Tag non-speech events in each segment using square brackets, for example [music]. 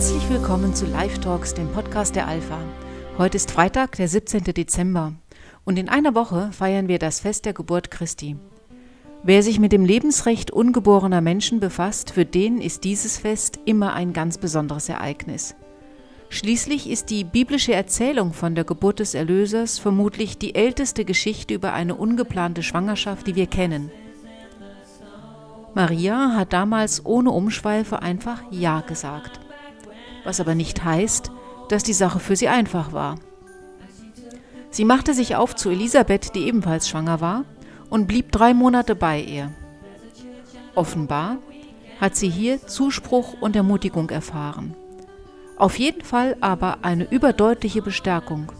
Herzlich willkommen zu Live Talks, dem Podcast der Alpha. Heute ist Freitag, der 17. Dezember und in einer Woche feiern wir das Fest der Geburt Christi. Wer sich mit dem Lebensrecht ungeborener Menschen befasst, für den ist dieses Fest immer ein ganz besonderes Ereignis. Schließlich ist die biblische Erzählung von der Geburt des Erlösers vermutlich die älteste Geschichte über eine ungeplante Schwangerschaft, die wir kennen. Maria hat damals ohne Umschweife einfach Ja gesagt, was aber nicht heißt, dass die Sache für sie einfach war. Sie machte sich auf zu Elisabeth, die ebenfalls schwanger war, und blieb drei Monate bei ihr. Offenbar hat sie hier Zuspruch und Ermutigung erfahren. Auf jeden Fall aber eine überdeutliche Bestärkung.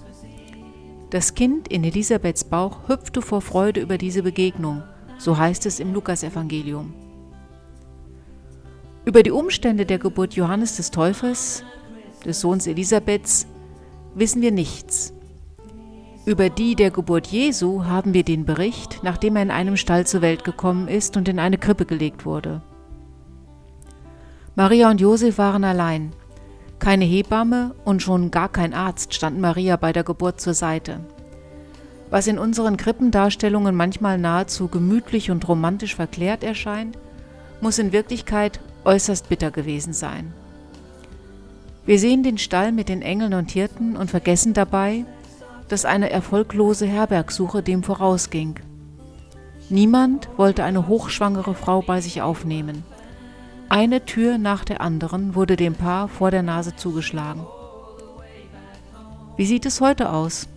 Das Kind in Elisabeths Bauch hüpfte vor Freude über diese Begegnung, so heißt es im Lukasevangelium. Über die Umstände der Geburt Johannes des Täufers, des Sohns Elisabeths, wissen wir nichts. Über die der Geburt Jesu haben wir den Bericht, nachdem er in einem Stall zur Welt gekommen ist und in eine Krippe gelegt wurde. Maria und Josef waren allein. Keine Hebamme und schon gar kein Arzt standen Maria bei der Geburt zur Seite. Was in unseren Krippendarstellungen manchmal nahezu gemütlich und romantisch verklärt erscheint, muss in Wirklichkeit äußerst bitter gewesen sein. Wir sehen den Stall mit den Engeln und Hirten und vergessen dabei, dass eine erfolglose Herbergsuche dem vorausging. Niemand wollte eine hochschwangere Frau bei sich aufnehmen. Eine Tür nach der anderen wurde dem Paar vor der Nase zugeschlagen. Wie sieht es heute aus?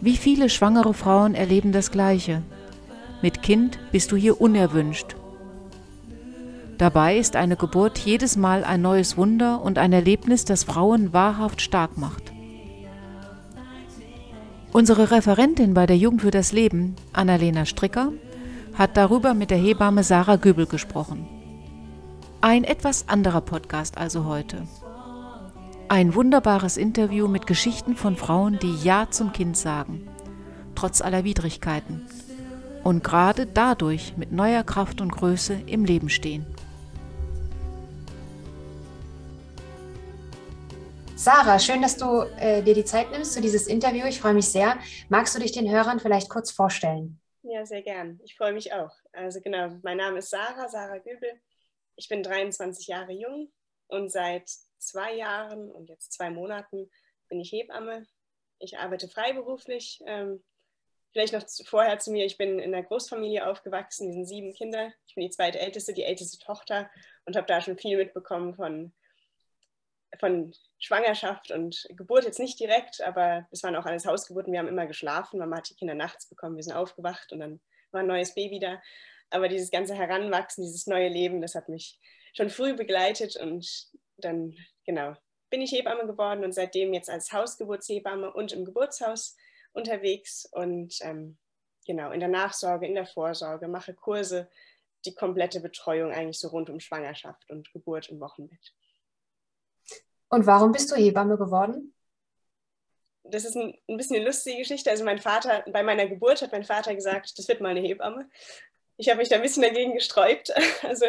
Wie viele schwangere Frauen erleben das Gleiche? Mit Kind bist du hier unerwünscht. Dabei ist eine Geburt jedes Mal ein neues Wunder und ein Erlebnis, das Frauen wahrhaft stark macht. Unsere Referentin bei der Jugend für das Leben, Annalena Stricker, hat darüber mit der Hebamme Sarah Göbel gesprochen. Ein etwas anderer Podcast also heute. Ein wunderbares Interview mit Geschichten von Frauen, die Ja zum Kind sagen, trotz aller Widrigkeiten, und gerade dadurch mit neuer Kraft und Größe im Leben stehen. Sarah, schön, dass du äh, dir die Zeit nimmst für dieses Interview. Ich freue mich sehr. Magst du dich den Hörern vielleicht kurz vorstellen? Ja, sehr gern. Ich freue mich auch. Also genau, mein Name ist Sarah, Sarah Göbel. Ich bin 23 Jahre jung und seit zwei Jahren und jetzt zwei Monaten bin ich Hebamme. Ich arbeite freiberuflich. Ähm, vielleicht noch vorher zu mir, ich bin in einer Großfamilie aufgewachsen, wir sind sieben Kinder. Ich bin die zweite Älteste, die älteste Tochter und habe da schon viel mitbekommen von von Schwangerschaft und Geburt jetzt nicht direkt, aber es waren auch alles Hausgeburten. Wir haben immer geschlafen. Mama hat die Kinder nachts bekommen. Wir sind aufgewacht und dann war ein neues Baby da. Aber dieses ganze Heranwachsen, dieses neue Leben, das hat mich schon früh begleitet und dann, genau, bin ich Hebamme geworden und seitdem jetzt als Hausgeburtshebamme und im Geburtshaus unterwegs und ähm, genau in der Nachsorge, in der Vorsorge, mache Kurse, die komplette Betreuung eigentlich so rund um Schwangerschaft und Geburt im Wochenbett. Und warum bist du Hebamme geworden? Das ist ein, ein bisschen eine lustige Geschichte. Also mein Vater, bei meiner Geburt hat mein Vater gesagt, das wird mal eine Hebamme. Ich habe mich da ein bisschen dagegen gesträubt. [laughs] Also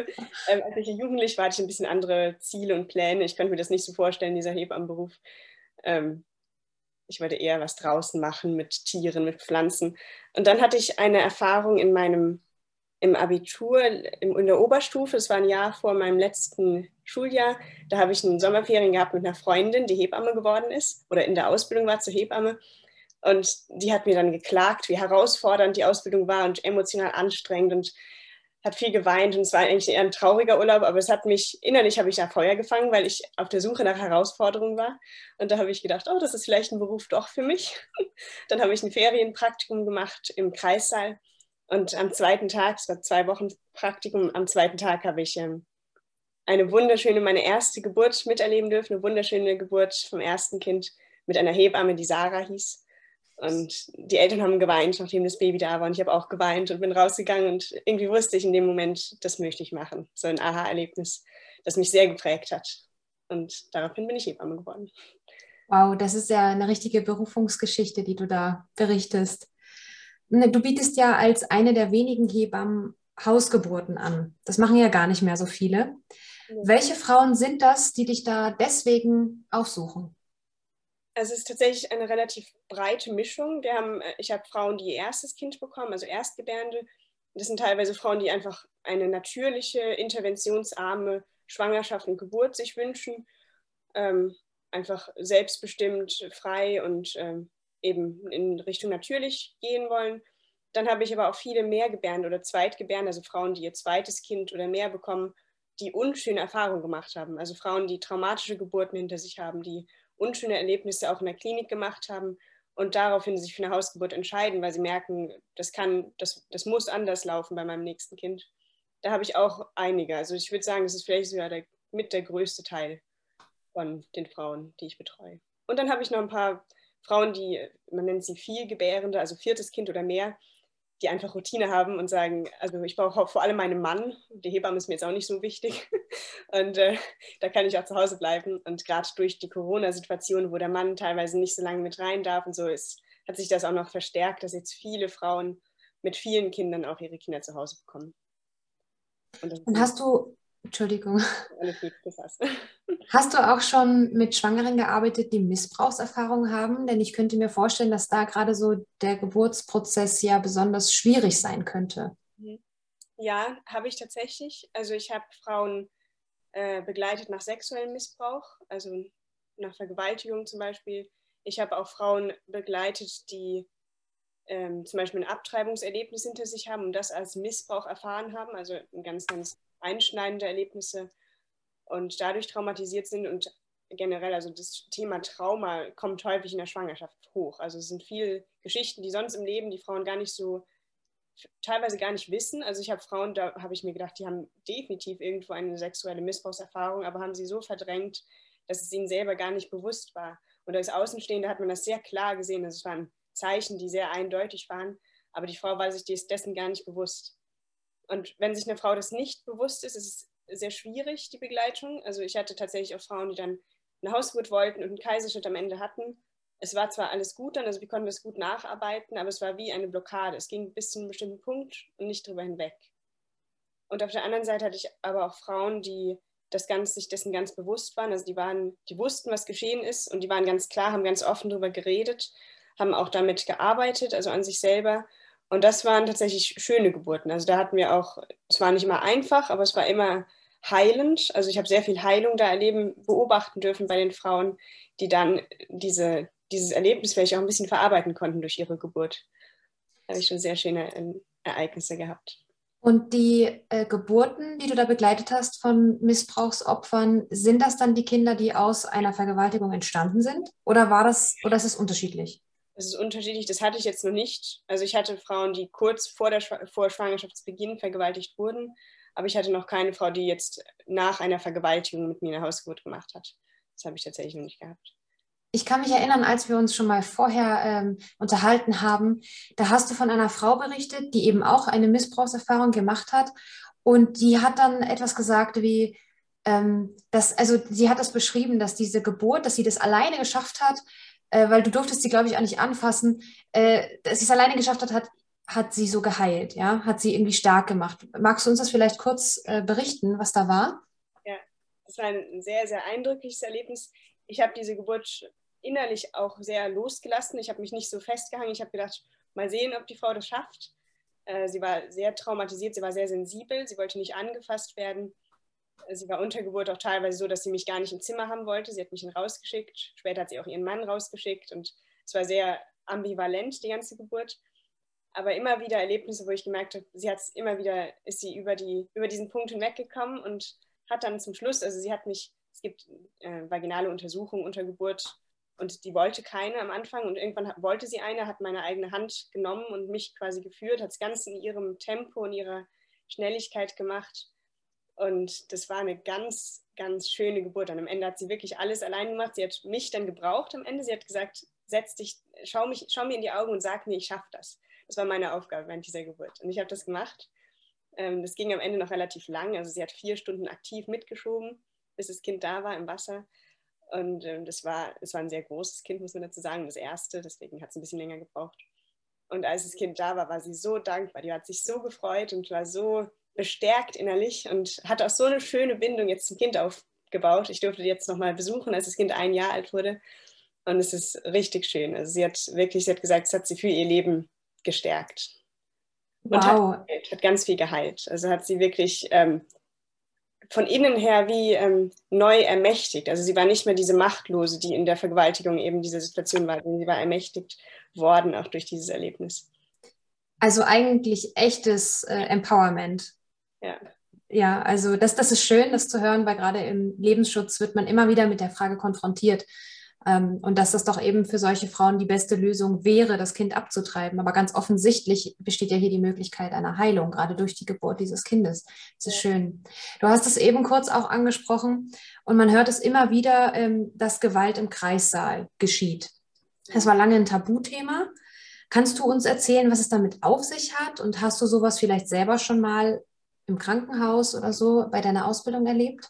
ähm, als ich jugendlich war, hatte ich ein bisschen andere Ziele und Pläne. Ich konnte mir das nicht so vorstellen, dieser Hebammenberuf. Ähm, ich wollte eher was draußen machen mit Tieren, mit Pflanzen. Und dann hatte ich eine Erfahrung in meinem im Abitur, in der Oberstufe, das war ein Jahr vor meinem letzten Schuljahr, da habe ich einen Sommerferien gehabt mit einer Freundin, die Hebamme geworden ist oder in der Ausbildung war zur Hebamme. Und die hat mir dann geklagt, wie herausfordernd die Ausbildung war und emotional anstrengend und hat viel geweint und es war eigentlich eher ein trauriger Urlaub, aber es hat mich, innerlich habe ich da Feuer gefangen, weil ich auf der Suche nach Herausforderungen war. Und da habe ich gedacht, oh, das ist vielleicht ein Beruf doch für mich. [laughs] Dann habe ich ein Ferienpraktikum gemacht im Kreissaal und am zweiten Tag, es war zwei Wochen Praktikum, am zweiten Tag habe ich ähm, eine wunderschöne, meine erste Geburt miterleben dürfen, eine wunderschöne Geburt vom ersten Kind mit einer Hebamme, die Sarah hieß. Und die Eltern haben geweint, nachdem das Baby da war. Und ich habe auch geweint und bin rausgegangen. Und irgendwie wusste ich in dem Moment, das möchte ich machen. So ein Aha-Erlebnis, das mich sehr geprägt hat. Und daraufhin bin ich Hebamme geworden. Wow, das ist ja eine richtige Berufungsgeschichte, die du da berichtest. Ne, du bietest ja als eine der wenigen Hebammen Hausgeburten an. Das machen ja gar nicht mehr so viele. Ja. Welche Frauen sind das, die dich da deswegen aufsuchen? Also es ist tatsächlich eine relativ breite Mischung. Wir haben, äh, ich habe Frauen, die ihr erstes Kind bekommen, also Erstgebärende. Das sind teilweise Frauen, die einfach eine natürliche, interventionsarme Schwangerschaft und Geburt sich wünschen. Ähm, einfach selbstbestimmt, frei und ähm, eben in Richtung natürlich gehen wollen. Dann habe ich aber auch viele Mehrgebärende oder Zweitgebärende, also Frauen, die ihr zweites Kind oder mehr bekommen, die unschöne Erfahrungen gemacht haben. Also Frauen, die traumatische Geburten hinter sich haben, die unschöne Erlebnisse auch in der Klinik gemacht haben und daraufhin sich für eine Hausgeburt entscheiden, weil sie merken, das kann, das, das muss anders laufen bei meinem nächsten Kind. Da habe ich auch einige. Also ich würde sagen, das ist vielleicht sogar der, mit der größte Teil von den Frauen, die ich betreue. Und dann habe ich noch ein paar Frauen, die, man nennt sie Vielgebärende, also viertes Kind oder mehr, die einfach Routine haben und sagen, also ich brauche vor allem meinen Mann, die Hebamme ist mir jetzt auch nicht so wichtig [laughs] und äh, da kann ich auch zu Hause bleiben und gerade durch die Corona-Situation, wo der Mann teilweise nicht so lange mit rein darf und so ist, hat sich das auch noch verstärkt, dass jetzt viele Frauen mit vielen Kindern auch ihre Kinder zu Hause bekommen. Und, und hast du Entschuldigung. Hast du auch schon mit Schwangeren gearbeitet, die Missbrauchserfahrungen haben? Denn ich könnte mir vorstellen, dass da gerade so der Geburtsprozess ja besonders schwierig sein könnte. Mhm. Ja, habe ich tatsächlich. Also ich habe Frauen äh, begleitet nach sexuellem Missbrauch, also nach Vergewaltigung zum Beispiel. Ich habe auch Frauen begleitet, die ähm, zum Beispiel ein Abtreibungserlebnis hinter sich haben und das als Missbrauch erfahren haben, also ein ganz, ganz einschneidende Erlebnisse und dadurch traumatisiert sind und generell, also das Thema Trauma kommt häufig in der Schwangerschaft hoch. Also es sind viele Geschichten, die sonst im Leben die Frauen gar nicht so, teilweise gar nicht wissen. Also ich habe Frauen, da habe ich mir gedacht, die haben definitiv irgendwo eine sexuelle Missbrauchserfahrung, aber haben sie so verdrängt, dass es ihnen selber gar nicht bewusst war. Und als Außenstehende hat man das sehr klar gesehen. Also es waren Zeichen, die sehr eindeutig waren, aber die Frau war sich dessen gar nicht bewusst. Und wenn sich eine Frau das nicht bewusst ist, ist es sehr schwierig, die Begleitung. Also ich hatte tatsächlich auch Frauen, die dann eine Hausgeburt wollten und einen Kaiserschnitt am Ende hatten. Es war zwar alles gut dann, also wir konnten das gut nacharbeiten, aber es war wie eine Blockade. Es ging bis zu einem bestimmten Punkt und nicht drüber hinweg. Und auf der anderen Seite hatte ich aber auch Frauen, die das Ganze, sich dessen ganz bewusst waren. Also die waren, die wussten, was geschehen ist und die waren ganz klar, haben ganz offen darüber geredet, haben auch damit gearbeitet, also an sich selber und das waren tatsächlich schöne Geburten. Also da hatten wir auch, es war nicht immer einfach, aber es war immer heilend. Also ich habe sehr viel Heilung da erleben, beobachten dürfen bei den Frauen, die dann diese, dieses Erlebnis vielleicht auch ein bisschen verarbeiten konnten durch ihre Geburt. Da habe ich schon sehr schöne ähm, Ereignisse gehabt. Und die äh, Geburten, die du da begleitet hast von Missbrauchsopfern, sind das dann die Kinder, die aus einer Vergewaltigung entstanden sind? Oder war das, oder ist es unterschiedlich? Es ist unterschiedlich, das hatte ich jetzt noch nicht. Also ich hatte Frauen, die kurz vor, der, vor Schwangerschaftsbeginn vergewaltigt wurden, aber ich hatte noch keine Frau, die jetzt nach einer Vergewaltigung mit mir eine Hausgeburt gemacht hat. Das habe ich tatsächlich noch nicht gehabt. Ich kann mich erinnern, als wir uns schon mal vorher ähm, unterhalten haben, da hast du von einer Frau berichtet, die eben auch eine Missbrauchserfahrung gemacht hat. Und die hat dann etwas gesagt wie, ähm, dass, also sie hat das beschrieben, dass diese Geburt, dass sie das alleine geschafft hat, äh, weil du durftest sie, glaube ich, auch nicht anfassen, äh, dass sie es alleine geschafft hat, hat, hat sie so geheilt, ja, hat sie irgendwie stark gemacht. Magst du uns das vielleicht kurz äh, berichten, was da war? Ja, das war ein sehr, sehr eindrückliches Erlebnis. Ich habe diese Geburt innerlich auch sehr losgelassen. Ich habe mich nicht so festgehangen. Ich habe gedacht, mal sehen, ob die Frau das schafft. Äh, sie war sehr traumatisiert, sie war sehr sensibel, sie wollte nicht angefasst werden sie war unter Geburt auch teilweise so, dass sie mich gar nicht im Zimmer haben wollte. Sie hat mich rausgeschickt. Später hat sie auch ihren Mann rausgeschickt und es war sehr ambivalent, die ganze Geburt. Aber immer wieder Erlebnisse, wo ich gemerkt habe, sie hat immer wieder, ist sie über, die, über diesen Punkt hinweggekommen und hat dann zum Schluss, also sie hat mich, es gibt äh, vaginale Untersuchungen unter Geburt und die wollte keine am Anfang und irgendwann wollte sie eine, hat meine eigene Hand genommen und mich quasi geführt, hat es ganz in ihrem Tempo und ihrer Schnelligkeit gemacht und das war eine ganz, ganz schöne Geburt. Und am Ende hat sie wirklich alles allein gemacht. Sie hat mich dann gebraucht am Ende. Sie hat gesagt, setz dich, schau, mich, schau mir in die Augen und sag mir, ich schaffe das. Das war meine Aufgabe während dieser Geburt. Und ich habe das gemacht. Ähm, das ging am Ende noch relativ lang. Also sie hat vier Stunden aktiv mitgeschoben, bis das Kind da war im Wasser. Und ähm, das, war, das war ein sehr großes Kind, muss man dazu sagen, das erste. Deswegen hat es ein bisschen länger gebraucht. Und als das Kind da war, war sie so dankbar. Die hat sich so gefreut und war so bestärkt innerlich und hat auch so eine schöne Bindung jetzt zum Kind aufgebaut. Ich durfte die jetzt nochmal besuchen, als das Kind ein Jahr alt wurde. Und es ist richtig schön. Also sie hat wirklich, sie hat gesagt, es hat sie für ihr Leben gestärkt. Und wow. hat, hat, ganz viel geheilt. Also hat sie wirklich ähm, von innen her wie ähm, neu ermächtigt. Also sie war nicht mehr diese Machtlose, die in der Vergewaltigung eben diese Situation war, sondern sie war ermächtigt worden, auch durch dieses Erlebnis. Also eigentlich echtes äh, Empowerment. Ja. Ja, also das, das ist schön, das zu hören, weil gerade im Lebensschutz wird man immer wieder mit der Frage konfrontiert, ähm, und dass das doch eben für solche Frauen die beste Lösung wäre, das Kind abzutreiben. Aber ganz offensichtlich besteht ja hier die Möglichkeit einer Heilung, gerade durch die Geburt dieses Kindes. Das ist schön. Du hast es eben kurz auch angesprochen und man hört es immer wieder, ähm, dass Gewalt im Kreissaal geschieht. Das war lange ein Tabuthema. Kannst du uns erzählen, was es damit auf sich hat? Und hast du sowas vielleicht selber schon mal im Krankenhaus oder so bei deiner Ausbildung erlebt?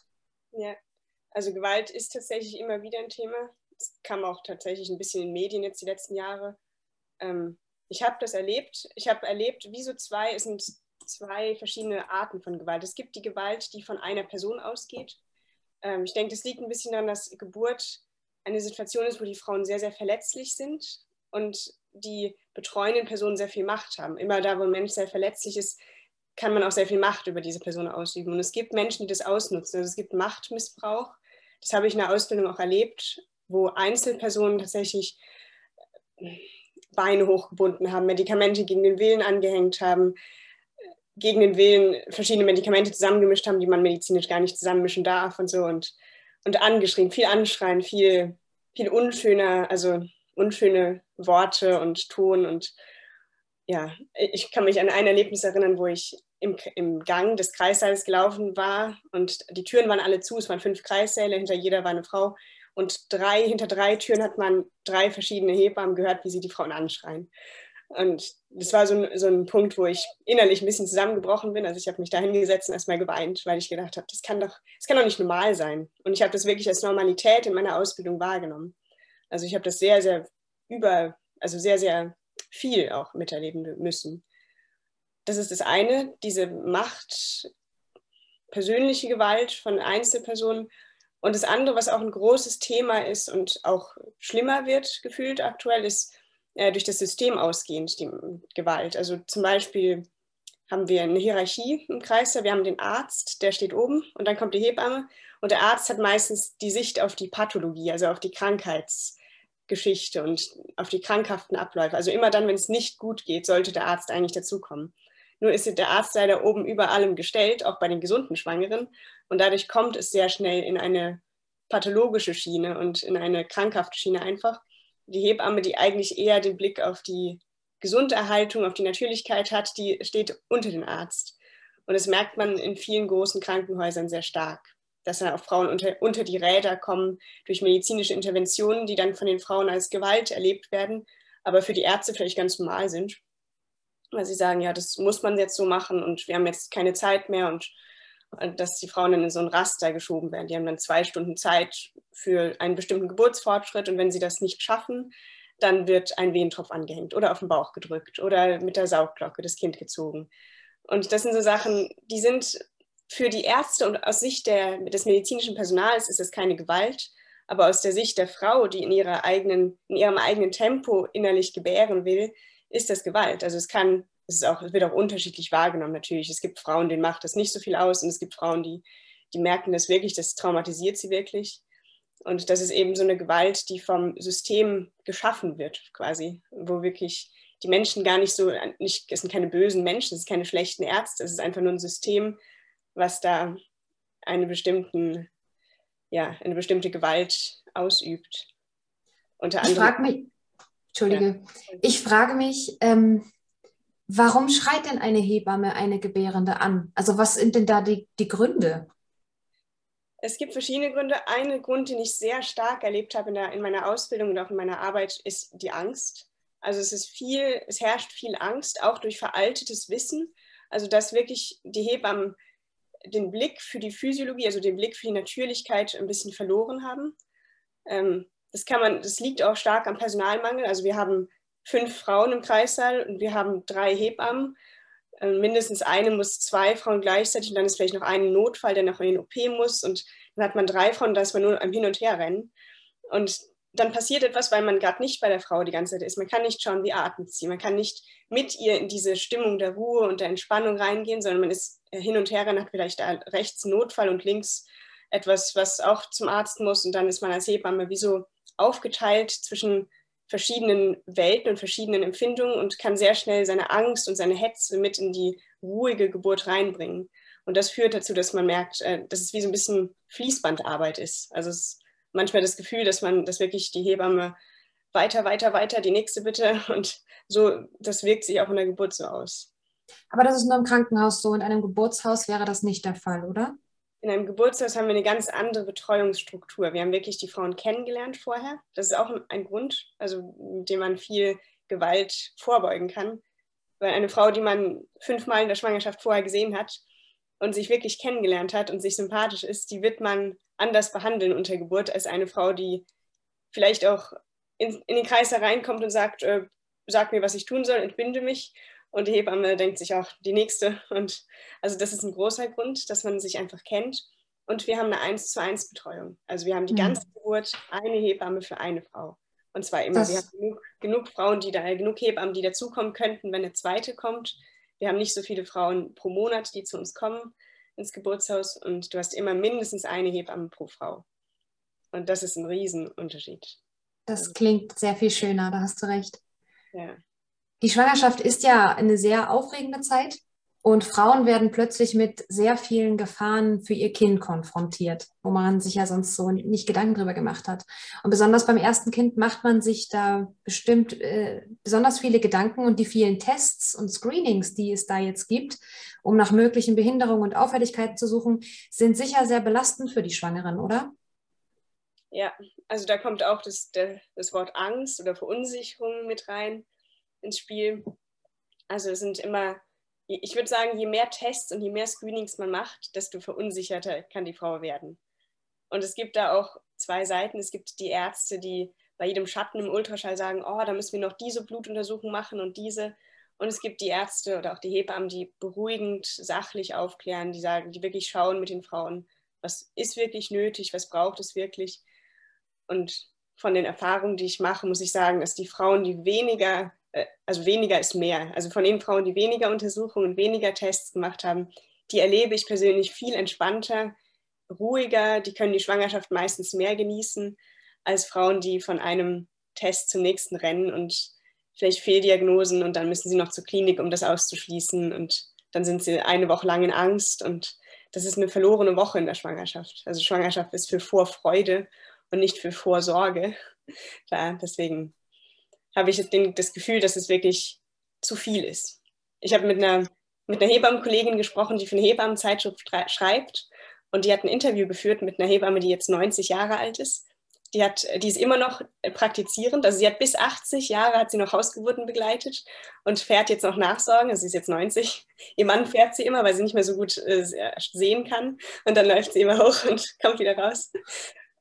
Ja, also Gewalt ist tatsächlich immer wieder ein Thema es kam auch tatsächlich ein bisschen in Medien jetzt die letzten Jahre. Ähm, ich habe das erlebt. Ich habe erlebt, wie so zwei, es sind zwei verschiedene Arten von Gewalt. Es gibt die Gewalt, die von einer Person ausgeht. Ähm, ich denke, das liegt ein bisschen daran, dass Geburt eine Situation ist, wo die Frauen sehr, sehr verletzlich sind und die betreuenden Personen sehr viel Macht haben. Immer da, wo ein Mensch sehr verletzlich ist, kann man auch sehr viel Macht über diese Person ausüben. Und es gibt Menschen, die das ausnutzen. Also es gibt Machtmissbrauch. Das habe ich in der Ausbildung auch erlebt wo Einzelpersonen tatsächlich Beine hochgebunden haben, Medikamente gegen den Willen angehängt haben, gegen den Willen verschiedene Medikamente zusammengemischt haben, die man medizinisch gar nicht zusammenmischen darf und so und, und angeschrien, viel Anschreien, viel, viel unschöner, also unschöne Worte und Ton und ja, ich kann mich an ein Erlebnis erinnern, wo ich im, im Gang des Kreissaals gelaufen war und die Türen waren alle zu, es waren fünf Kreissäle, hinter jeder war eine Frau und drei, hinter drei Türen hat man drei verschiedene Hebammen gehört, wie sie die Frauen anschreien. Und das war so ein, so ein Punkt, wo ich innerlich ein bisschen zusammengebrochen bin. Also ich habe mich da hingesetzt und erstmal geweint, weil ich gedacht habe, das kann doch, das kann doch nicht normal sein. Und ich habe das wirklich als Normalität in meiner Ausbildung wahrgenommen. Also ich habe das sehr, sehr über, also sehr, sehr viel auch miterleben müssen. Das ist das eine, diese Macht, persönliche Gewalt von Einzelpersonen und das andere, was auch ein großes Thema ist und auch schlimmer wird gefühlt aktuell, ist äh, durch das System ausgehend die Gewalt. Also zum Beispiel haben wir eine Hierarchie im Kreis. Wir haben den Arzt, der steht oben und dann kommt die Hebamme. Und der Arzt hat meistens die Sicht auf die Pathologie, also auf die Krankheitsgeschichte und auf die krankhaften Abläufe. Also immer dann, wenn es nicht gut geht, sollte der Arzt eigentlich dazukommen. Nur ist der Arzt leider oben über allem gestellt, auch bei den gesunden Schwangeren. Und dadurch kommt es sehr schnell in eine pathologische Schiene und in eine krankhafte Schiene einfach. Die Hebamme, die eigentlich eher den Blick auf die Gesunderhaltung, auf die Natürlichkeit hat, die steht unter dem Arzt. Und das merkt man in vielen großen Krankenhäusern sehr stark, dass dann auch Frauen unter, unter die Räder kommen durch medizinische Interventionen, die dann von den Frauen als Gewalt erlebt werden, aber für die Ärzte vielleicht ganz normal sind weil sie sagen, ja, das muss man jetzt so machen und wir haben jetzt keine Zeit mehr und, dass die Frauen dann in so ein Raster geschoben werden. Die haben dann zwei Stunden Zeit für einen bestimmten Geburtsfortschritt und wenn sie das nicht schaffen, dann wird ein Wehentropf angehängt oder auf den Bauch gedrückt oder mit der Saugglocke das Kind gezogen. Und das sind so Sachen, die sind für die Ärzte und aus Sicht der, des medizinischen Personals ist es keine Gewalt, aber aus der Sicht der Frau, die in, ihrer eigenen, in ihrem eigenen Tempo innerlich gebären will, ist das Gewalt. Also es kann, es, ist auch, es wird auch unterschiedlich wahrgenommen natürlich. Es gibt Frauen, denen macht das nicht so viel aus und es gibt Frauen, die, die merken das wirklich, das traumatisiert sie wirklich. Und das ist eben so eine Gewalt, die vom System geschaffen wird, quasi, wo wirklich die Menschen gar nicht so, nicht, es sind keine bösen Menschen, es sind keine schlechten Ärzte, es ist einfach nur ein System, was da eine, bestimmten, ja, eine bestimmte Gewalt ausübt. Unter anderem, ich frage mich, Entschuldige. Ja. Ich frage mich, ähm, warum schreit denn eine Hebamme eine Gebärende an? Also was sind denn da die, die Gründe? Es gibt verschiedene Gründe. Ein Grund, den ich sehr stark erlebt habe in, der, in meiner Ausbildung und auch in meiner Arbeit, ist die Angst. Also es ist viel, es herrscht viel Angst, auch durch veraltetes Wissen. Also dass wirklich die Hebammen den Blick für die Physiologie, also den Blick für die Natürlichkeit ein bisschen verloren haben. Ähm, das kann man, das liegt auch stark am Personalmangel. Also wir haben fünf Frauen im Kreissaal und wir haben drei Hebammen. äh, mindestens eine muss zwei Frauen gleichzeitig und dann ist vielleicht noch ein Notfall, der noch in den OP muss und dann hat man drei Frauen, da ist man nur am Hin- und Herrennen. Und dann passiert etwas, weil man gerade nicht bei der Frau die ganze Zeit ist. Man kann nicht schauen, wie atmet sie. Man kann nicht mit ihr in diese Stimmung der Ruhe und der Entspannung reingehen, sondern man ist hin und her, dann hat vielleicht rechts Notfall und links etwas, was auch zum Arzt muss. Und dann ist man als Hebamme wie so aufgeteilt zwischen verschiedenen Welten und verschiedenen Empfindungen und kann sehr schnell seine Angst und seine Hetze mit in die ruhige Geburt reinbringen. Und das führt dazu, dass man merkt, äh, dass es wie so ein bisschen Fließbandarbeit ist. Also es ist manchmal das Gefühl, dass man, dass wirklich die Hebamme weiter, weiter, weiter, die nächste bitte. [laughs] Und so, das wirkt sich auch in der Geburt so aus. Aber das ist nur im Krankenhaus so. In einem Geburtshaus wäre das nicht der Fall, oder? In einem Geburtshaus haben wir eine ganz andere Betreuungsstruktur. Wir haben wirklich die Frauen kennengelernt vorher. Das ist auch ein Grund, also mit dem man viel Gewalt vorbeugen kann. Weil eine Frau, die man fünfmal in der Schwangerschaft vorher gesehen hat und sich wirklich kennengelernt hat und sich sympathisch ist, die wird man anders behandeln unter Geburt als eine Frau, die vielleicht auch in, in den Kreis hereinkommt und sagt, äh, sag mir, was ich tun soll, entbinde mich. Und die Hebamme denkt sich auch, die nächste. Und also das ist ein großer Grund, dass man sich einfach kennt. Und wir haben eine 1 zu 1 Betreuung. Also wir haben die mhm. ganze Geburt eine Hebamme für eine Frau. Und zwar immer. Das wir haben genug, genug Frauen, die da, genug Hebammen, die dazukommen könnten, wenn eine zweite kommt. Wir haben nicht so viele Frauen pro Monat, die zu uns kommen ins Geburtshaus und du hast immer mindestens eine Hebamme pro Frau. Und das ist ein Riesenunterschied. Das klingt sehr viel schöner, da hast du recht. Ja. Die Schwangerschaft ist ja eine sehr aufregende Zeit und Frauen werden plötzlich mit sehr vielen Gefahren für ihr Kind konfrontiert, wo man sich ja sonst so nicht Gedanken drüber gemacht hat. Und besonders beim ersten Kind macht man sich da bestimmt äh, besonders viele Gedanken und die vielen Tests und Screenings, die es da jetzt gibt, um nach möglichen Behinderungen und Auffälligkeiten zu suchen, sind sicher sehr belastend für die Schwangeren, oder? Ja, also da kommt auch das, das Wort Angst oder Verunsicherung mit rein ins Spiel. Also es sind immer, ich würde sagen, je mehr Tests und je mehr Screenings man macht, desto verunsicherter kann die Frau werden. Und es gibt da auch zwei Seiten. Es gibt die Ärzte, die bei jedem Schatten im Ultraschall sagen, oh, da müssen wir noch diese Blutuntersuchung machen und diese. Und es gibt die Ärzte oder auch die Hebammen, die beruhigend, sachlich aufklären, die sagen, die wirklich schauen mit den Frauen, was ist wirklich nötig, was braucht es wirklich. Und von den Erfahrungen, die ich mache, muss ich sagen, dass die Frauen, die weniger, also weniger ist mehr, also von den Frauen, die weniger Untersuchungen, weniger Tests gemacht haben, die erlebe ich persönlich viel entspannter, ruhiger, die können die Schwangerschaft meistens mehr genießen als Frauen, die von einem Test zum nächsten rennen und vielleicht Fehldiagnosen und dann müssen sie noch zur Klinik, um das auszuschließen und dann sind sie eine Woche lang in Angst und das ist eine verlorene Woche in der Schwangerschaft. Also Schwangerschaft ist für Vorfreude und nicht für Vorsorge. [laughs] Klar, deswegen habe ich das Gefühl, dass es wirklich zu viel ist. Ich habe mit einer, mit einer Hebammenkollegin gesprochen, die für eine Hebammenzeitschrift schreibt und die hat ein Interview geführt mit einer Hebamme, die jetzt 90 Jahre alt ist. Die, hat, die ist immer noch praktizierend, also sie hat bis 80 Jahre hat sie noch Hausgeburten begleitet und fährt jetzt noch Nachsorgen, also sie ist jetzt 90. Ihr Mann fährt sie immer, weil sie nicht mehr so gut äh, sehen kann und dann läuft sie immer hoch und [laughs] kommt wieder raus.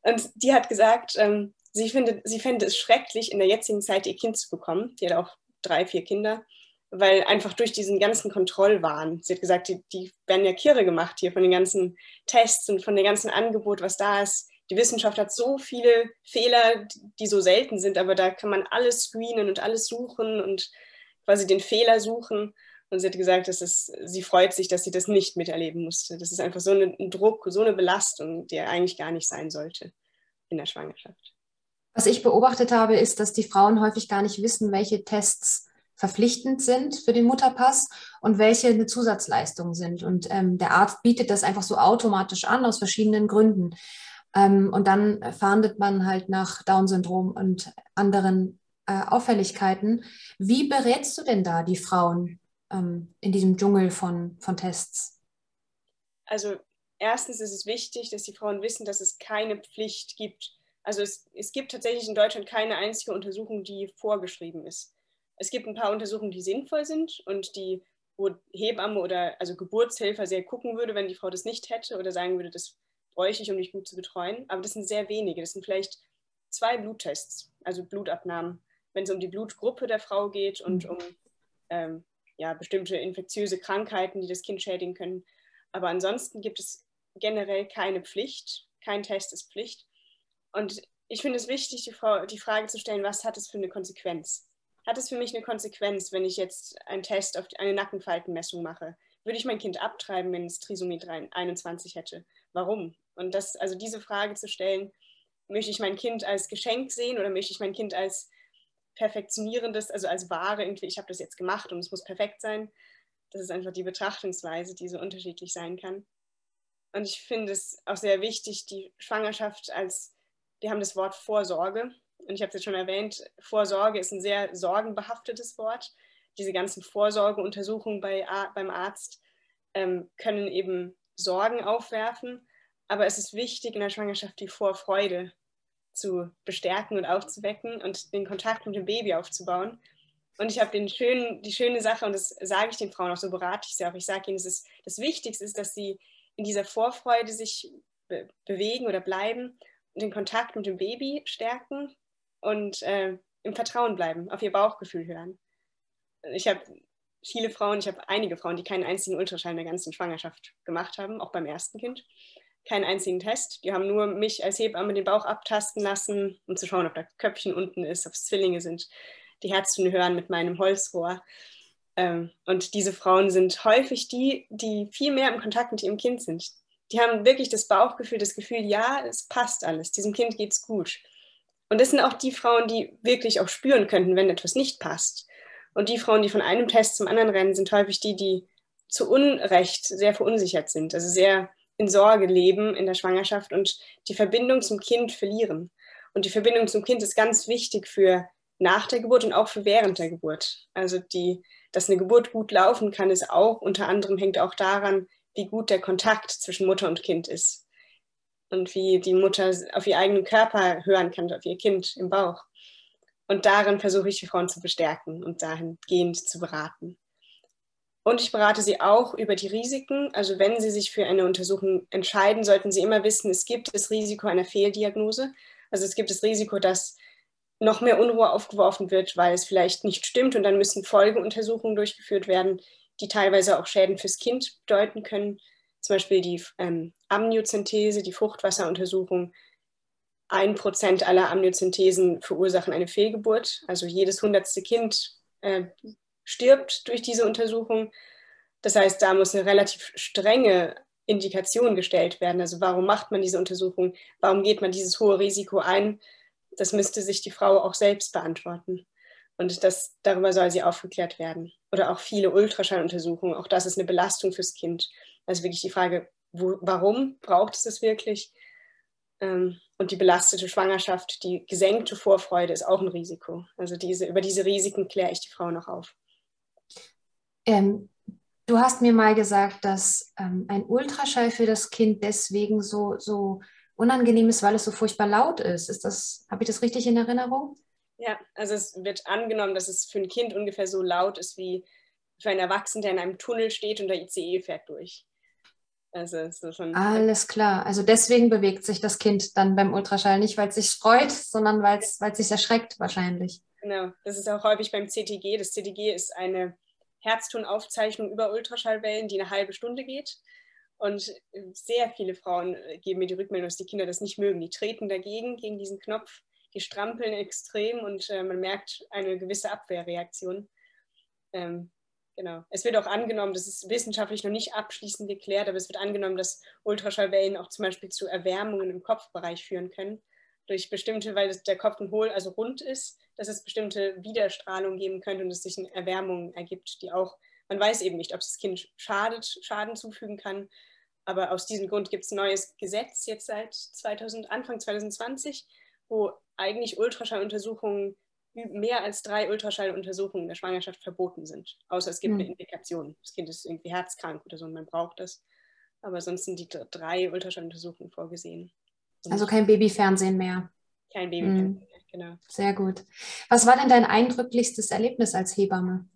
Und die hat gesagt, ähm, sie, findet, sie fände es schrecklich, in der jetzigen Zeit ihr Kind zu bekommen. Die hat auch drei, vier Kinder, weil einfach durch diesen ganzen Kontrollwahn, sie hat gesagt, die, die werden ja Kirre gemacht hier von den ganzen Tests und von dem ganzen Angebot, was da ist. Die Wissenschaft hat so viele Fehler, die so selten sind, aber da kann man alles screenen und alles suchen und quasi den Fehler suchen. Und sie hat gesagt, dass es, sie freut sich, dass sie das nicht miterleben musste. Das ist einfach so ein Druck, so eine Belastung, die eigentlich gar nicht sein sollte in der Schwangerschaft. Was ich beobachtet habe, ist, dass die Frauen häufig gar nicht wissen, welche Tests verpflichtend sind für den Mutterpass und welche eine Zusatzleistung sind. Und ähm, der Arzt bietet das einfach so automatisch an aus verschiedenen Gründen. Ähm, und dann fahndet man halt nach Down-Syndrom und anderen äh, Auffälligkeiten. Wie berätst du denn da die Frauen? ähm, in diesem Dschungel von, von Tests? Also erstens ist es wichtig, dass die Frauen wissen, dass es keine Pflicht gibt. Also es, es gibt tatsächlich in Deutschland keine einzige Untersuchung, die vorgeschrieben ist. Es gibt ein paar Untersuchungen, die sinnvoll sind und die, wo Hebamme oder also Geburtshelfer sehr gucken würde, wenn die Frau das nicht hätte oder sagen würde, das bräuchte ich, um dich gut zu betreuen. Aber das sind sehr wenige. Das sind vielleicht zwei Bluttests, also Blutabnahmen, wenn es um die Blutgruppe der Frau geht und mhm. um ähm, ja, bestimmte infektiöse Krankheiten, die das Kind schädigen können. Aber ansonsten gibt es generell keine Pflicht. Kein Test ist Pflicht. Und ich finde es wichtig, die, Frau, die Frage zu stellen, was hat es für eine Konsequenz? Hat es für mich eine Konsequenz, wenn ich jetzt einen Test auf eine Nackenfaltenmessung mache? Würde ich mein Kind abtreiben, wenn es Trisomie 21 hätte? Warum? Und das, also diese Frage zu stellen, möchte ich mein Kind als Geschenk sehen oder möchte ich mein Kind als perfektionierendes, also als Ware, irgendwie, ich habe das jetzt gemacht und es muss perfekt sein. Das ist einfach die Betrachtungsweise, die so unterschiedlich sein kann. Und ich finde es auch sehr wichtig, die Schwangerschaft als, wir haben das Wort Vorsorge. Und ich habe es jetzt schon erwähnt, Vorsorge ist ein sehr sorgenbehaftetes Wort. Diese ganzen Vorsorgeuntersuchungen bei, beim Arzt ähm, können eben Sorgen aufwerfen. Aber es ist wichtig in der Schwangerschaft die Vorfreude zu bestärken und aufzuwecken und den Kontakt mit dem Baby aufzubauen. Und ich habe schönen, die schöne Sache, und das sage ich den Frauen auch, so berate ich sie auch. Ich sage ihnen, es ist, das Wichtigste ist, dass sie in dieser Vorfreude sich be bewegen oder bleiben den Kontakt mit dem Baby stärken und äh, im Vertrauen bleiben, auf ihr Bauchgefühl hören. Ich habe viele Frauen, ich habe einige Frauen, die keinen einzigen Ultraschall in der ganzen Schwangerschaft gemacht haben, auch beim ersten Kind. Keinen einzigen Test. Die haben nur mich als Hebamme den Bauch abtasten lassen, um zu schauen, ob da Köpfchen unten ist, ob es Zwillinge sind, die Herztöne hören mit meinem Holzrohr. Ähm, und diese Frauen sind häufig die, die viel mehr im Kontakt mit ihrem Kind sind. Die haben wirklich das Bauchgefühl, das Gefühl, ja, es passt alles, diesem Kind geht es gut. Und das sind auch die Frauen, die wirklich auch spüren könnten, wenn etwas nicht passt. Und die Frauen, die von einem Test zum anderen rennen, sind häufig die, die zu Unrecht sehr verunsichert sind, also sehr in Sorge leben in der Schwangerschaft und die Verbindung zum Kind verlieren. Und die Verbindung zum Kind ist ganz wichtig für nach der Geburt und auch für während der Geburt. Also die dass eine Geburt gut laufen kann, ist auch unter anderem hängt auch daran, wie gut der Kontakt zwischen Mutter und Kind ist und wie die Mutter auf ihren eigenen Körper hören kann, auf ihr Kind im Bauch. Und darin versuche ich die Frauen zu bestärken und dahingehend zu beraten. Und ich berate sie auch über die Risiken. Also wenn sie sich für eine Untersuchung entscheiden, sollten sie immer wissen, es gibt das Risiko einer Fehldiagnose. Also es gibt das Risiko, dass noch mehr Unruhe aufgeworfen wird, weil es vielleicht nicht stimmt und dann müssen Folgeuntersuchungen durchgeführt werden, die teilweise auch Schäden fürs Kind bedeuten können. Zum Beispiel die ähm, Amniozentese, die Fruchtwasseruntersuchung. Ein Prozent aller Amniozentesen verursachen eine Fehlgeburt. Also jedes hundertste Kind äh, stirbt durch diese Untersuchung. Das heißt, da muss eine relativ strenge Indikation gestellt werden. Also warum macht man diese Untersuchung? Warum geht man dieses hohe Risiko ein? das müsste sich die Frau auch selbst beantworten. Und das, darüber soll sie aufgeklärt werden. Oder auch viele Ultraschalluntersuchungen. Auch das ist eine Belastung fürs Kind. Also wirklich die Frage, wo, warum braucht es das wirklich? Ähm, und die belastete Schwangerschaft, die gesenkte Vorfreude ist auch ein Risiko. Also diese, über diese Risiken kläre ich die Frau noch auf. Ähm, du hast mir mal gesagt, dass ähm, ein Ultraschall für das Kind deswegen so, so unangenehm ist, weil es so furchtbar laut ist. Ist das, habe ich das richtig in Erinnerung? Ja, also es wird angenommen, dass es für ein Kind ungefähr so laut ist wie für einen Erwachsenen, der in einem Tunnel steht und der ICE fährt durch. Also so schon Alles klar. Also deswegen bewegt sich das Kind dann beim Ultraschall nicht, weil es sich freut, sondern weil es sich erschreckt wahrscheinlich. Genau, das ist auch häufig beim CTG. Das CTG ist eine Herztonaufzeichnung über Ultraschallwellen, die eine halbe Stunde geht. Und sehr viele Frauen geben mir die Rückmeldung, dass die Kinder das nicht mögen. Die treten dagegen, gegen diesen Knopf, die strampeln extrem und äh, man merkt eine gewisse Abwehrreaktion. Ähm, genau. Es wird auch angenommen, das ist wissenschaftlich noch nicht abschließend geklärt, aber es wird angenommen, dass Ultraschallwellen auch zum Beispiel zu Erwärmungen im Kopfbereich führen können. Durch bestimmte, weil der Kopf ein hohl, also rund ist, dass es bestimmte Widerstrahlung geben könnte und es sich eine Erwärmung ergibt, die auch, man weiß eben nicht, ob es das Kind schadet, Schaden zufügen kann aber aus diesem Grund gibt es ein neues Gesetz jetzt seit 2000, Anfang 2020, wo eigentlich Ultraschalluntersuchungen, mehr als drei Ultraschalluntersuchungen der Schwangerschaft verboten sind. Außer es gibt mhm. eine Indikation. Das Kind ist irgendwie herzkrank oder so und man braucht das. Aber sonst sind die drei Ultraschalluntersuchungen vorgesehen. Und also kein Babyfernsehen mehr. Kein Babyfernsehen, mhm. genau. Sehr gut. Was war denn dein eindrücklichstes Erlebnis als Hebamme?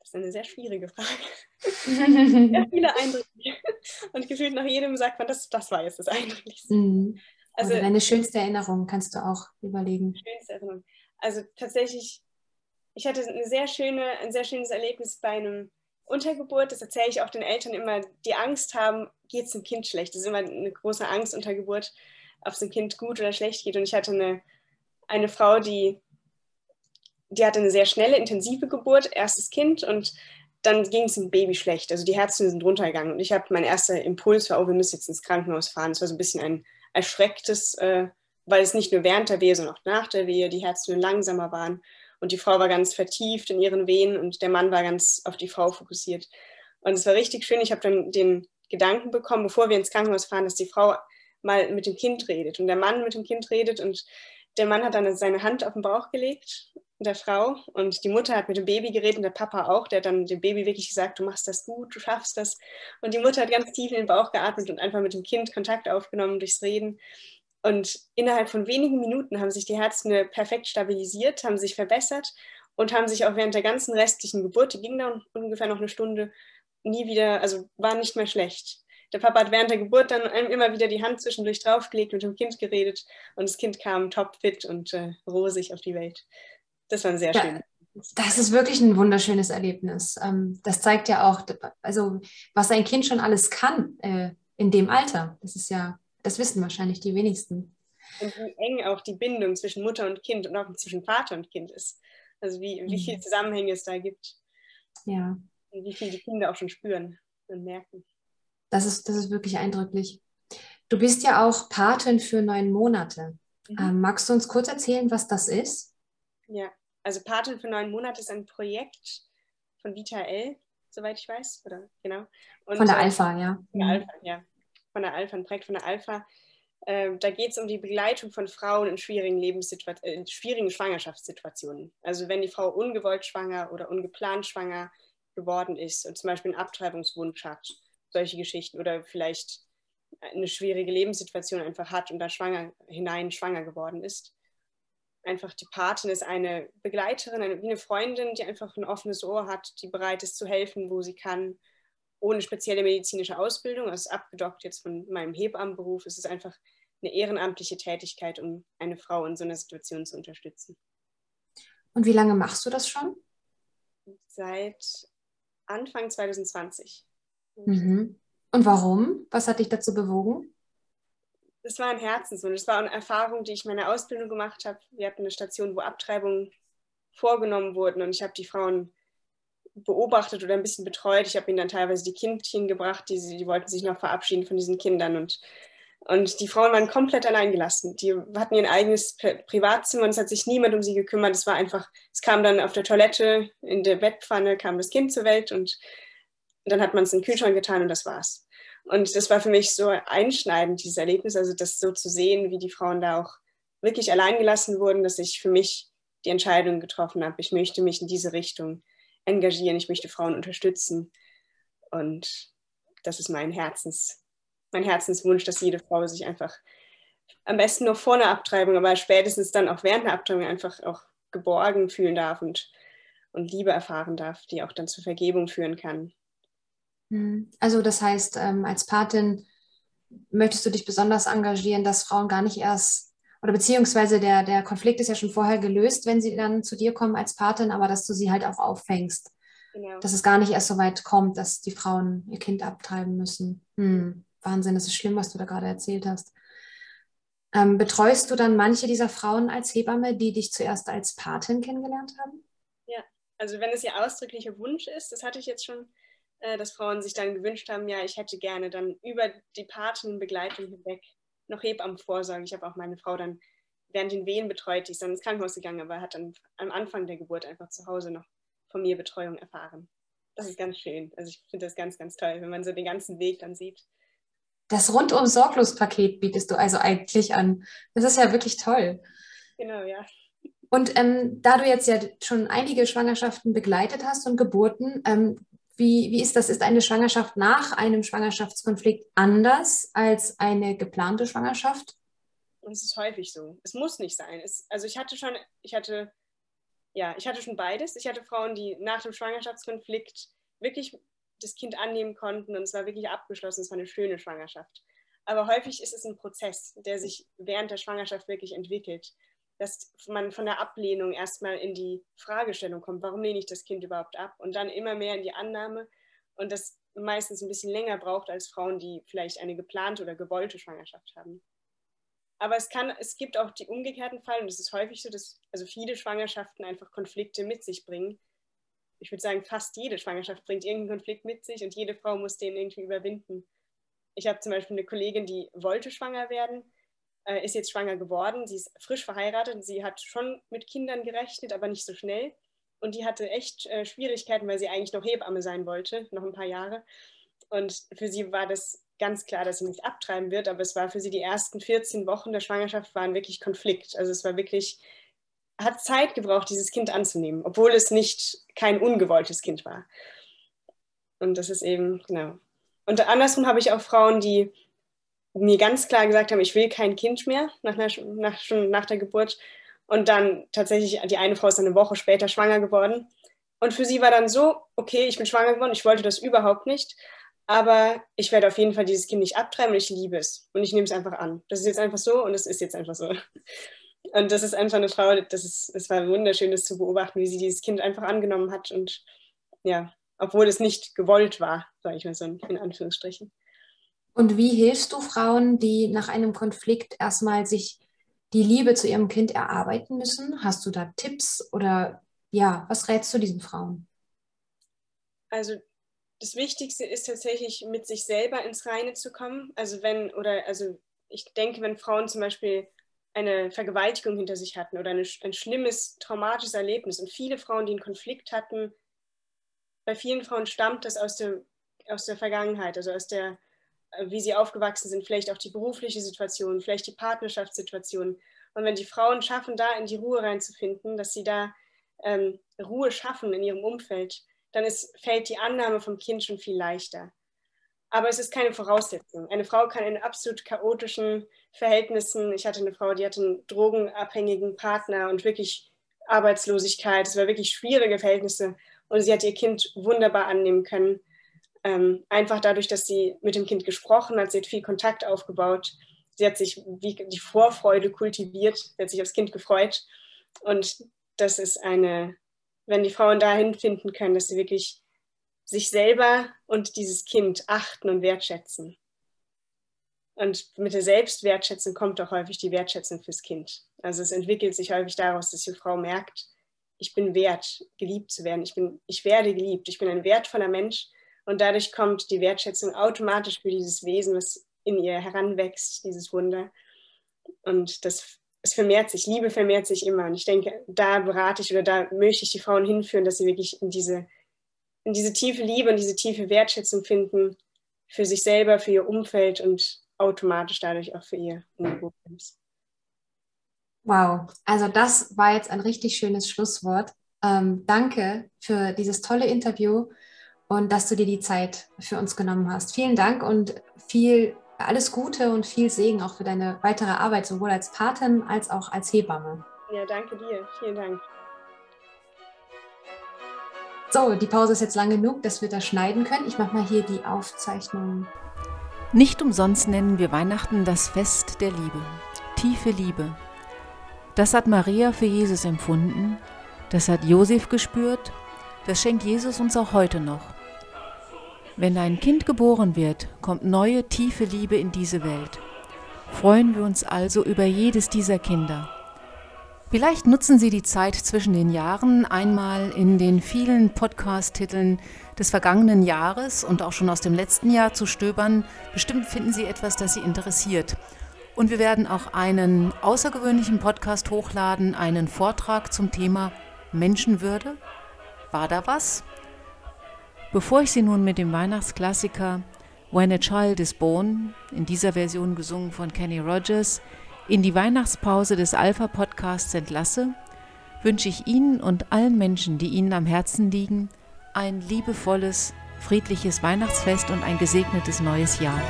Das ist eine sehr schwierige Frage. [laughs] sehr viele Eindrücke. Und gefühlt nach jedem sagt man, das, das war jetzt das Eindrücklichste. Mhm. Also, also deine schönste Erinnerung kannst du auch überlegen. Schönste Erinnerung. Also tatsächlich ich hatte eine sehr schöne, ein sehr schönes Erlebnis bei einem Untergeburt. Das erzähle ich auch den Eltern immer, die Angst haben, geht es dem Kind schlecht. Das ist immer eine große Angst unter Geburt, ob es dem Kind gut oder schlecht geht. Und ich hatte eine, eine Frau, die, die hatte eine sehr schnelle, intensive Geburt, erstes Kind und dann ging es dem Baby schlecht. Also die Herzen sind runtergegangen. Und ich habe, mein erster Impuls war, oh, wir müssen jetzt ins Krankenhaus fahren. Es war so ein bisschen ein erschrecktes, äh, weil es nicht nur während der Wehe, sondern auch nach der Wehe die Herzen langsamer waren. Und die Frau war ganz vertieft in ihren Wehen und der Mann war ganz auf die Frau fokussiert. Und es war richtig schön. Ich habe dann den Gedanken bekommen, bevor wir ins Krankenhaus fahren, dass die Frau mal mit dem Kind redet und der Mann mit dem Kind redet und der Mann hat dann seine Hand auf den Bauch gelegt der Frau und die Mutter hat mit dem Baby geredet und der Papa auch, der hat dann dem Baby wirklich gesagt, du machst das gut, du schaffst das. Und die Mutter hat ganz tief in den Bauch geatmet und einfach mit dem Kind Kontakt aufgenommen durchs Reden. Und innerhalb von wenigen Minuten haben sich die Herzen perfekt stabilisiert, haben sich verbessert und haben sich auch während der ganzen restlichen Geburt, die ging dann ungefähr noch eine Stunde, nie wieder, also war nicht mehr schlecht. Der Papa hat während der Geburt dann immer wieder die Hand zwischendurch draufgelegt, mit dem Kind geredet und das Kind kam topfit und äh, rosig auf die Welt. Das war sehr ja, schön. Das ist wirklich ein wunderschönes Erlebnis. Ähm, das zeigt ja auch, also was ein Kind schon alles kann äh, in dem Alter. Das ist ja, das wissen wahrscheinlich die wenigsten. Und wie eng auch die Bindung zwischen Mutter und Kind und auch zwischen Vater und Kind ist. Also wie, wie viele mhm. Zusammenhänge es da gibt. Ja. Und wie viel die Kinder auch schon spüren und merken. Das ist, das ist wirklich eindrücklich. Du bist ja auch Patin für neun Monate. Mhm. Ähm, magst du uns kurz erzählen, was das ist? Ja, also Patin für neun Monate ist ein Projekt von Vita L, soweit ich weiß, oder genau. Und, von der äh, Alpha, ja. Von der. Alpha, ja. Von der Alpha, ein Projekt von der Alpha. Äh, da geht es um die Begleitung von Frauen in schwierigen, Lebenssituationen, äh, in schwierigen Schwangerschaftssituationen. Also wenn die Frau ungewollt schwanger oder ungeplant schwanger geworden ist und zum Beispiel einen Abtreibungswunsch hat, solche Geschichten oder vielleicht eine schwierige Lebenssituation einfach hat und da schwanger hinein schwanger geworden ist einfach die Patin ist eine Begleiterin, eine, eine Freundin, die einfach ein offenes Ohr hat, die bereit ist zu helfen, wo sie kann, ohne spezielle medizinische Ausbildung. Das ist abgedockt jetzt von meinem Hebammenberuf. Es ist einfach eine ehrenamtliche Tätigkeit, um eine Frau in so einer Situation zu unterstützen. Und wie lange machst du das schon? Seit Anfang 2020. Mhm. Und warum? Was hat dich dazu bewogen? Das war ein Herzenswunsch. Das war eine Erfahrung, die ich in meiner Ausbildung gemacht habe. Wir hatten eine Station, wo Abtreibungen vorgenommen wurden und ich habe die Frauen beobachtet oder ein bisschen betreut. Ich habe ihnen dann teilweise die Kindchen gebracht, die, die wollten sich noch verabschieden von diesen Kindern und und die Frauen waren komplett alleingelassen. Die hatten ihr eigenes Privatzimmer und es hat sich niemand um sie gekümmert. Es war einfach, es kam dann auf der Toilette, in der Bettpfanne kam das Kind zur Welt und dann hat man es in den Kühlschrank getan und das war's. Und das war für mich so einschneidend, dieses Erlebnis, also das so zu sehen, wie die Frauen da auch wirklich allein gelassen wurden, dass ich für mich die Entscheidung getroffen habe, ich möchte mich in diese Richtung engagieren, ich möchte Frauen unterstützen. Und das ist mein, Herzens, mein Herzenswunsch, dass jede Frau sich einfach am besten noch vor einer Abtreibung, aber spätestens dann auch während der Abtreibung einfach auch geborgen fühlen darf und, und Liebe erfahren darf, die auch dann zur Vergebung führen kann. Hm. Also das heißt, ähm, als Patin möchtest du dich besonders engagieren, dass Frauen gar nicht erst, oder beziehungsweise der, der Konflikt ist ja schon vorher gelöst, wenn sie dann zu dir kommen als Patin, aber dass du sie halt auch auffängst. Genau. Dass es gar nicht erst so weit kommt, dass die Frauen ihr Kind abtreiben müssen. Hm, Wahnsinn, das ist schlimm, was du da gerade erzählt hast. Ähm, betreust du dann manche dieser Frauen als Hebamme, die dich zuerst als Patin kennengelernt haben? Ja, also wenn es ihr ausdrücklicher Wunsch ist, das hatte ich jetzt schon äh, dass Frauen sich dann gewünscht haben, ja, ich hätte gerne dann über die Patenbegleitung hinweg noch Hebammenvorsorge. Ich habe auch meine Frau dann während den Wehen betreut, die ist dann ins Krankenhaus gegangen, aber hat dann am Anfang der Geburt einfach zu Hause noch von mir Betreuung erfahren. Das ist ganz schön. Also ich finde das ganz, ganz toll, wenn man so den ganzen Weg dann sieht. Das rundum sorglos Paket bietest du also eigentlich an. Das ist ja wirklich toll. Genau, ja. Und ähm, da du jetzt ja schon einige Schwangerschaften begleitet hast und Geburten, ähm, wie, wie ist das? Ist eine Schwangerschaft nach einem Schwangerschaftskonflikt anders als eine geplante Schwangerschaft? Und es ist häufig so. Es muss nicht sein. Es, also ich hatte schon, ich hatte, ja, ich hatte schon beides. Ich hatte Frauen, die nach dem Schwangerschaftskonflikt wirklich das Kind annehmen konnten und es war wirklich abgeschlossen. Es war eine schöne Schwangerschaft. Aber häufig ist es ein Prozess, der sich während der Schwangerschaft wirklich entwickelt. Dass man von der Ablehnung erstmal in die Fragestellung kommt, warum lehne ich das Kind überhaupt ab? Und dann immer mehr in die Annahme und das meistens ein bisschen länger braucht als Frauen, die vielleicht eine geplante oder gewollte Schwangerschaft haben. Aber es, kann, es gibt auch die umgekehrten Fälle und es ist häufig so, dass also viele Schwangerschaften einfach Konflikte mit sich bringen. Ich würde sagen, fast jede Schwangerschaft bringt irgendeinen Konflikt mit sich und jede Frau muss den irgendwie überwinden. Ich habe zum Beispiel eine Kollegin, die wollte schwanger werden, äh, ist jetzt schwanger geworden. Sie ist frisch verheiratet. Sie hat schon mit Kindern gerechnet, aber nicht so schnell. Und die hatte echt äh, Schwierigkeiten, weil sie eigentlich noch Hebamme sein wollte, noch ein paar Jahre. Und für sie war das ganz klar, dass sie nicht abtreiben wird, aber es war für sie die ersten 14 Wochen der Schwangerschaft waren wirklich Konflikt. Also es war wirklich, hat Zeit gebraucht, dieses Kind anzunehmen, obwohl es nicht kein ungewolltes Kind war. Und das ist eben, genau. Und andersrum habe ich auch Frauen, die mir ganz klar gesagt haben, ich will kein Kind mehr nach, nach, schon nach der Geburt. Und dann tatsächlich, die eine Frau ist dann eine Woche später schwanger geworden. Und für sie war dann so, okay, ich bin schwanger geworden, ich wollte das überhaupt nicht, aber ich werde auf jeden Fall dieses Kind nicht abtreiben und ich liebe es. Und ich nehme es einfach an. Das ist jetzt einfach so und es ist jetzt einfach so. Und das ist einfach eine Frau, das, ist, das war wunderschön, das zu beobachten, wie sie dieses Kind einfach angenommen hat und ja, obwohl es nicht gewollt war, sage ich mal so in Anführungsstrichen. Und wie hilfst du Frauen, die nach einem Konflikt erstmal sich die Liebe zu ihrem Kind erarbeiten müssen? Hast du da Tipps oder ja, was rätst du diesen Frauen? Also das Wichtigste ist tatsächlich mit sich selber ins Reine zu kommen. Also wenn, oder also ich denke, wenn Frauen zum Beispiel eine Vergewaltigung hinter sich hatten oder eine, ein schlimmes, traumatisches Erlebnis und viele Frauen, die einen Konflikt hatten, bei vielen Frauen stammt das aus, dem, aus der Vergangenheit, also aus der wie sie aufgewachsen sind, vielleicht auch die berufliche Situation, vielleicht die Partnerschaftssituation. Und wenn die Frauen schaffen, da in die Ruhe reinzufinden, dass sie da ähm, Ruhe schaffen in ihrem Umfeld, dann ist, fällt die Annahme vom Kind schon viel leichter. Aber es ist keine Voraussetzung. Eine Frau kann in absolut chaotischen Verhältnissen, ich hatte eine Frau, die hatte einen drogenabhängigen Partner und wirklich Arbeitslosigkeit, es war wirklich schwierige Verhältnisse und sie hat ihr Kind wunderbar annehmen können ähm, einfach dadurch, dass sie mit dem Kind gesprochen hat, sie hat viel Kontakt aufgebaut, sie hat sich wie die Vorfreude kultiviert, sie hat sich aufs Kind gefreut. Und das ist eine, wenn die Frauen dahin finden können, dass sie wirklich sich selber und dieses Kind achten und wertschätzen. Und mit der Selbstwertschätzung kommt auch häufig die Wertschätzung fürs Kind. Also es entwickelt sich häufig daraus, dass die Frau merkt, ich bin wert, geliebt zu werden. Ich, bin, ich werde geliebt. Ich bin ein wertvoller Mensch und dadurch kommt die Wertschätzung automatisch für dieses Wesen, was in ihr heranwächst, dieses Wunder. Und das es vermehrt sich, Liebe vermehrt sich immer. Und ich denke, da berate ich oder da möchte ich die Frauen hinführen, dass sie wirklich in diese, in diese tiefe Liebe und diese tiefe Wertschätzung finden für sich selber, für ihr Umfeld und automatisch dadurch auch für ihr Umgebung. Wow, also das war jetzt ein richtig schönes Schlusswort. Ähm, danke für dieses tolle Interview und dass du dir die Zeit für uns genommen hast. Vielen Dank und viel alles Gute und viel Segen auch für deine weitere Arbeit, sowohl als Patin als auch als Hebamme. Ja, danke dir. Vielen Dank. So, die Pause ist jetzt lang genug, dass wir das schneiden können. Ich mache mal hier die Aufzeichnung. Nicht umsonst nennen wir Weihnachten das Fest der Liebe. Tiefe Liebe. Das hat Maria für Jesus empfunden, das hat Josef gespürt, das schenkt Jesus uns auch heute noch. Wenn ein Kind geboren wird, kommt neue, tiefe Liebe in diese Welt. Freuen wir uns also über jedes dieser Kinder. Vielleicht nutzen Sie die Zeit zwischen den Jahren einmal in den vielen Podcast-Titeln des vergangenen Jahres und auch schon aus dem letzten Jahr zu stöbern. Bestimmt finden Sie etwas, das Sie interessiert. Und wir werden auch einen außergewöhnlichen Podcast hochladen, einen Vortrag zum Thema Menschenwürde. War da was? Bevor ich Sie nun mit dem Weihnachtsklassiker When a Child is Born, in dieser Version gesungen von Kenny Rogers, in die Weihnachtspause des Alpha Podcasts entlasse, wünsche ich Ihnen und allen Menschen, die Ihnen am Herzen liegen, ein liebevolles, friedliches Weihnachtsfest und ein gesegnetes neues Jahr.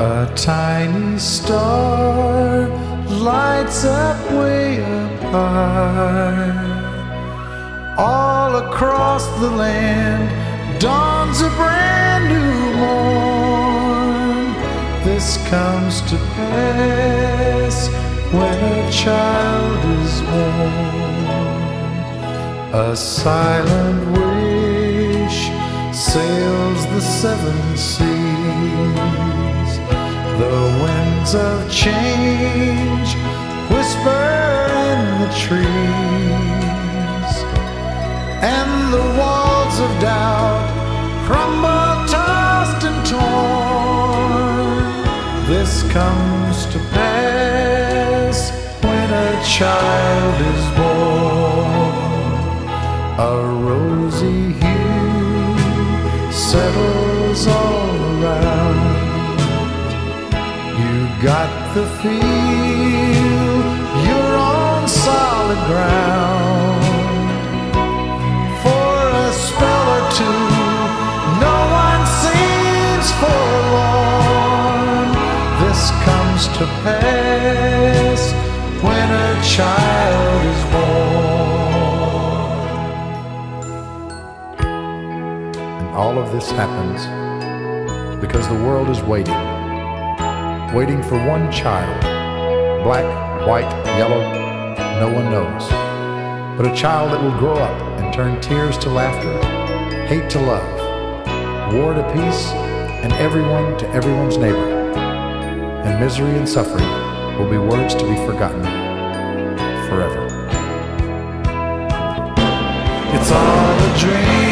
A tiny star lights up way up high. All across the land dawns a brand new morn. This comes to pass when a child is born. A silent wish sails the seven seas. The winds of change whisper in the trees, and the walls of doubt crumble, tossed and torn. This comes to pass when a child is you're on solid ground. For a spell or two, no one seems forlorn. This comes to pass when a child is born. And all of this happens because the world is waiting waiting for one child. Black, white, yellow, no one knows. But a child that will grow up and turn tears to laughter, hate to love, war to peace, and everyone to everyone's neighbor. And misery and suffering will be words to be forgotten forever. It's all a dream.